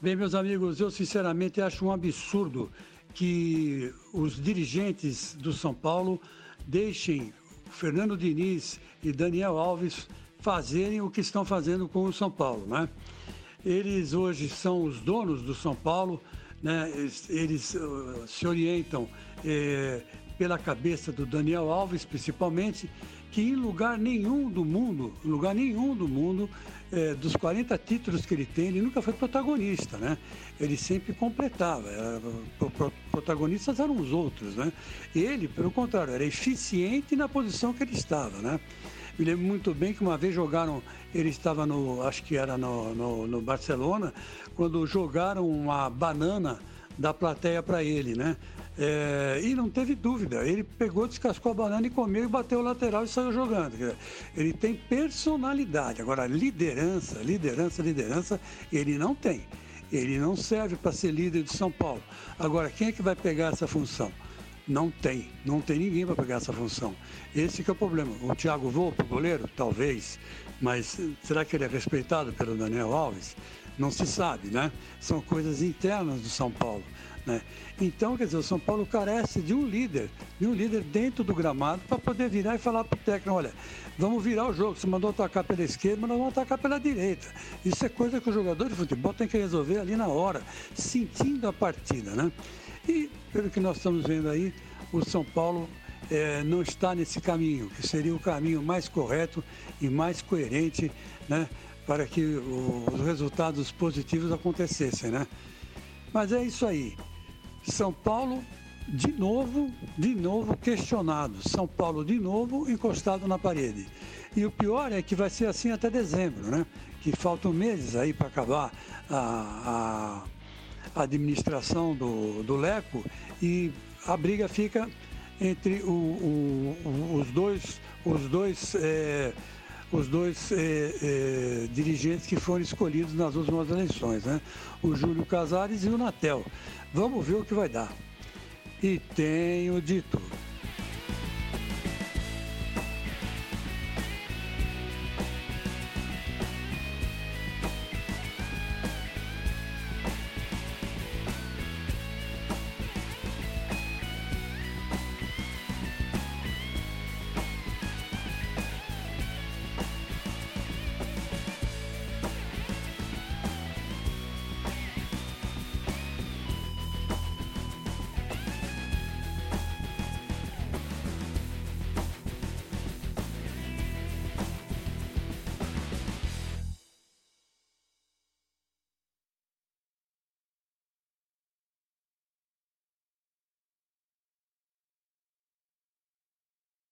Bem, meus amigos, eu sinceramente acho um absurdo que os dirigentes do São Paulo deixem Fernando Diniz e Daniel Alves fazerem o que estão fazendo com o São Paulo, né? Eles hoje são os donos do São Paulo, né? Eles, eles uh, se orientam eh, pela cabeça do Daniel Alves, principalmente, que em lugar nenhum do mundo, lugar nenhum do mundo, é, dos 40 títulos que ele tem, ele nunca foi protagonista, né? Ele sempre completava. Era, protagonistas eram os outros, né? Ele, pelo contrário, era eficiente na posição que ele estava, né? Me lembro muito bem que uma vez jogaram, ele estava no, acho que era no, no, no Barcelona, quando jogaram uma banana da plateia para ele, né? É, e não teve dúvida, ele pegou, descascou a banana e comeu e bateu o lateral e saiu jogando. Ele tem personalidade. Agora, liderança, liderança, liderança, ele não tem. Ele não serve para ser líder de São Paulo. Agora, quem é que vai pegar essa função? Não tem, não tem ninguém para pegar essa função. Esse que é o problema. O Thiago Volpe, goleiro, talvez, mas será que ele é respeitado pelo Daniel Alves? Não se sabe, né? São coisas internas do São Paulo. Né? Então, quer dizer, o São Paulo carece de um líder, de um líder dentro do gramado para poder virar e falar para o técnico, olha, vamos virar o jogo, você mandou atacar pela esquerda, mas nós vamos atacar pela direita. Isso é coisa que o jogador de futebol tem que resolver ali na hora, sentindo a partida, né? E pelo que nós estamos vendo aí, o São Paulo é, não está nesse caminho, que seria o caminho mais correto e mais coerente, né? Para que os resultados positivos acontecessem, né? Mas é isso aí. São Paulo de novo, de novo questionado. São Paulo de novo encostado na parede. E o pior é que vai ser assim até dezembro, né? Que faltam meses aí para acabar a, a, administração do, do Leco e a briga fica entre o, o, os dois, os dois, é, os dois é, é, dirigentes que foram escolhidos nas últimas eleições, né? O Júlio Casares e o Natel. Vamos ver o que vai dar. E tenho dito.